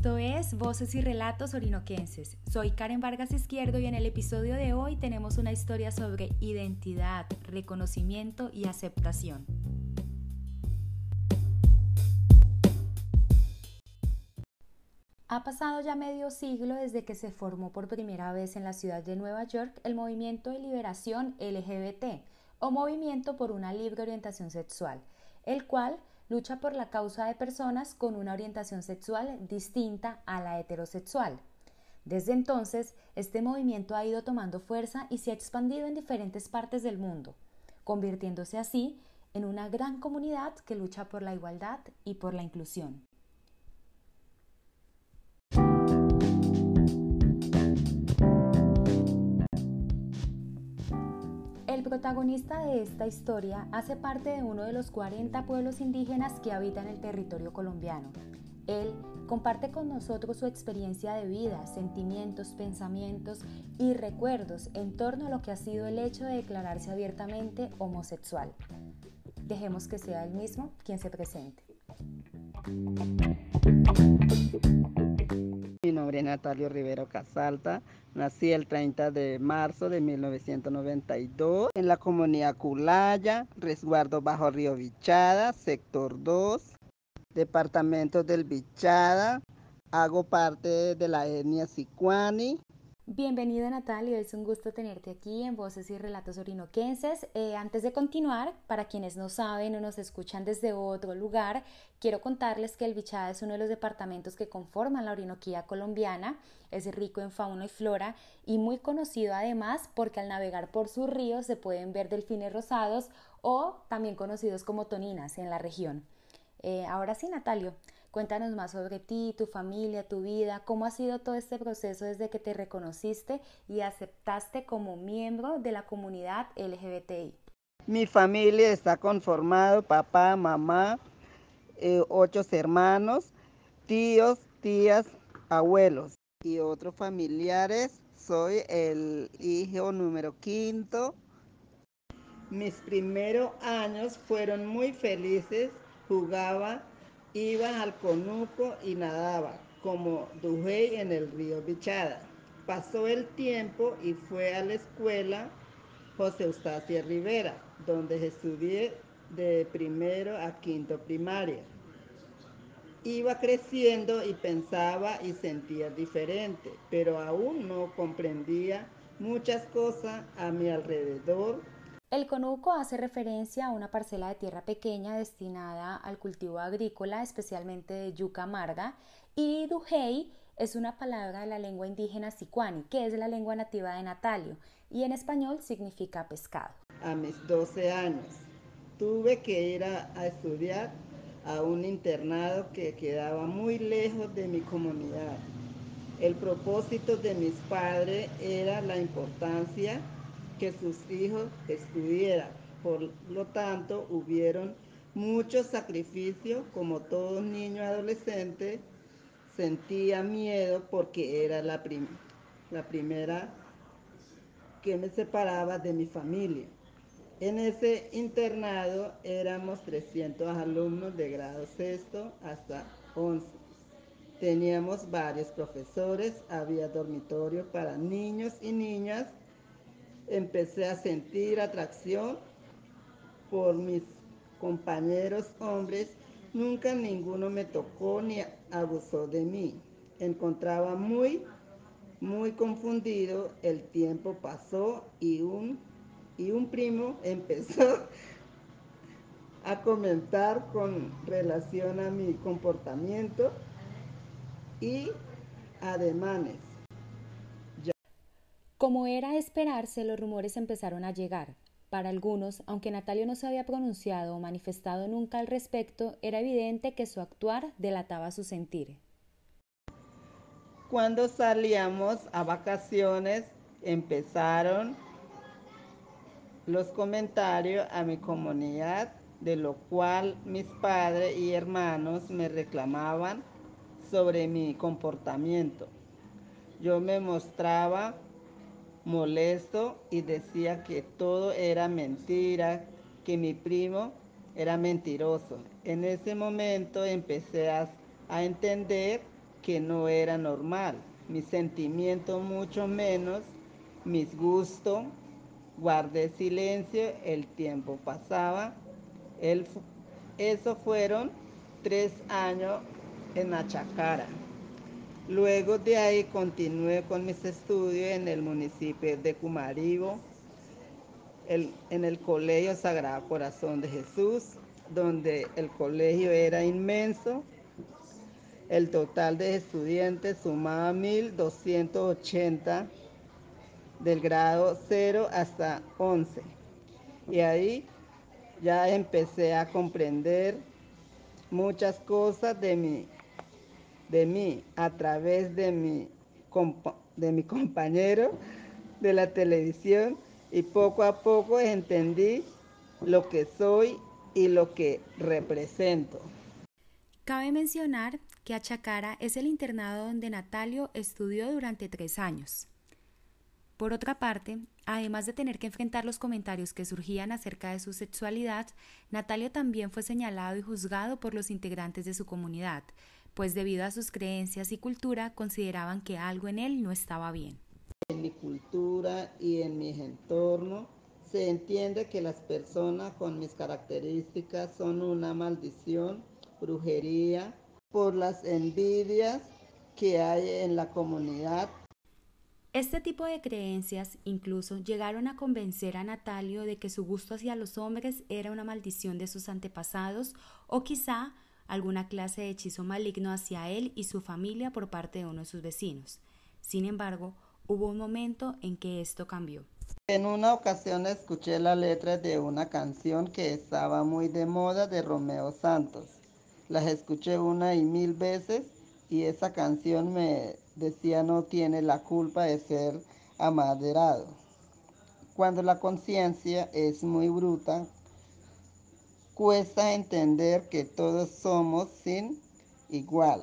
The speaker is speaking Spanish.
Esto es Voces y Relatos Orinoquenses. Soy Karen Vargas Izquierdo y en el episodio de hoy tenemos una historia sobre identidad, reconocimiento y aceptación. Ha pasado ya medio siglo desde que se formó por primera vez en la ciudad de Nueva York el movimiento de liberación LGBT o movimiento por una libre orientación sexual, el cual lucha por la causa de personas con una orientación sexual distinta a la heterosexual. Desde entonces, este movimiento ha ido tomando fuerza y se ha expandido en diferentes partes del mundo, convirtiéndose así en una gran comunidad que lucha por la igualdad y por la inclusión. El protagonista de esta historia hace parte de uno de los 40 pueblos indígenas que habitan el territorio colombiano. Él comparte con nosotros su experiencia de vida, sentimientos, pensamientos y recuerdos en torno a lo que ha sido el hecho de declararse abiertamente homosexual. Dejemos que sea él mismo quien se presente. Nombre Natalio Rivero Casalta. Nací el 30 de marzo de 1992 en la comunidad Culaya, resguardo bajo Río Bichada, sector 2, departamento del Bichada. Hago parte de la etnia Sicuani. Bienvenido Natalia, es un gusto tenerte aquí en Voces y Relatos Orinoquenses. Eh, antes de continuar, para quienes no saben o nos escuchan desde otro lugar, quiero contarles que el Bichada es uno de los departamentos que conforman la Orinoquía colombiana. Es rico en fauna y flora y muy conocido además porque al navegar por sus ríos se pueden ver delfines rosados o también conocidos como toninas en la región. Eh, ahora sí, Natalio, Cuéntanos más sobre ti, tu familia, tu vida, cómo ha sido todo este proceso desde que te reconociste y aceptaste como miembro de la comunidad LGBTI. Mi familia está conformado, papá, mamá, eh, ocho hermanos, tíos, tías, abuelos y otros familiares. Soy el hijo número quinto. Mis primeros años fueron muy felices. Jugaba Iba al conuco y nadaba como Dujey en el río Bichada. Pasó el tiempo y fue a la escuela José Eustacia Rivera, donde estudié de primero a quinto primaria. Iba creciendo y pensaba y sentía diferente, pero aún no comprendía muchas cosas a mi alrededor el conuco hace referencia a una parcela de tierra pequeña destinada al cultivo agrícola, especialmente de yuca amarga, y dujei es una palabra de la lengua indígena sicuani, que es la lengua nativa de Natalio, y en español significa pescado. A mis 12 años tuve que ir a, a estudiar a un internado que quedaba muy lejos de mi comunidad. El propósito de mis padres era la importancia que sus hijos estuvieran. Por lo tanto, hubieron muchos sacrificios, como todo niño adolescente, sentía miedo porque era la, la primera que me separaba de mi familia. En ese internado éramos 300 alumnos de grado sexto hasta 11. Teníamos varios profesores, había dormitorio para niños y niñas empecé a sentir atracción por mis compañeros hombres. Nunca ninguno me tocó ni abusó de mí. Encontraba muy, muy confundido. El tiempo pasó y un, y un primo empezó a comentar con relación a mi comportamiento y ademanes. Como era esperarse, los rumores empezaron a llegar. Para algunos, aunque Natalio no se había pronunciado o manifestado nunca al respecto, era evidente que su actuar delataba su sentir. Cuando salíamos a vacaciones, empezaron los comentarios a mi comunidad, de lo cual mis padres y hermanos me reclamaban sobre mi comportamiento. Yo me mostraba molesto y decía que todo era mentira, que mi primo era mentiroso. En ese momento empecé a, entender que no era normal, mis sentimientos mucho menos, mis gustos, guardé silencio, el tiempo pasaba, el, eso fueron tres años en Achacara. Luego de ahí continué con mis estudios en el municipio de Cumaribo, en el Colegio Sagrado Corazón de Jesús, donde el colegio era inmenso. El total de estudiantes sumaba 1.280 del grado 0 hasta 11. Y ahí ya empecé a comprender muchas cosas de mí, de mí a través de mi, de mi compañero de la televisión y poco a poco entendí lo que soy y lo que represento. Cabe mencionar que Achacara es el internado donde Natalio estudió durante tres años. Por otra parte, además de tener que enfrentar los comentarios que surgían acerca de su sexualidad, Natalio también fue señalado y juzgado por los integrantes de su comunidad, pues debido a sus creencias y cultura consideraban que algo en él no estaba bien. En mi cultura y en mi entorno se entiende que las personas con mis características son una maldición, brujería, por las envidias que hay en la comunidad. Este tipo de creencias incluso llegaron a convencer a Natalio de que su gusto hacia los hombres era una maldición de sus antepasados o quizá alguna clase de hechizo maligno hacia él y su familia por parte de uno de sus vecinos. Sin embargo, hubo un momento en que esto cambió. En una ocasión escuché la letra de una canción que estaba muy de moda de Romeo Santos. Las escuché una y mil veces y esa canción me decía no tiene la culpa de ser amaderado. Cuando la conciencia es muy bruta, cuesta entender que todos somos sin igual.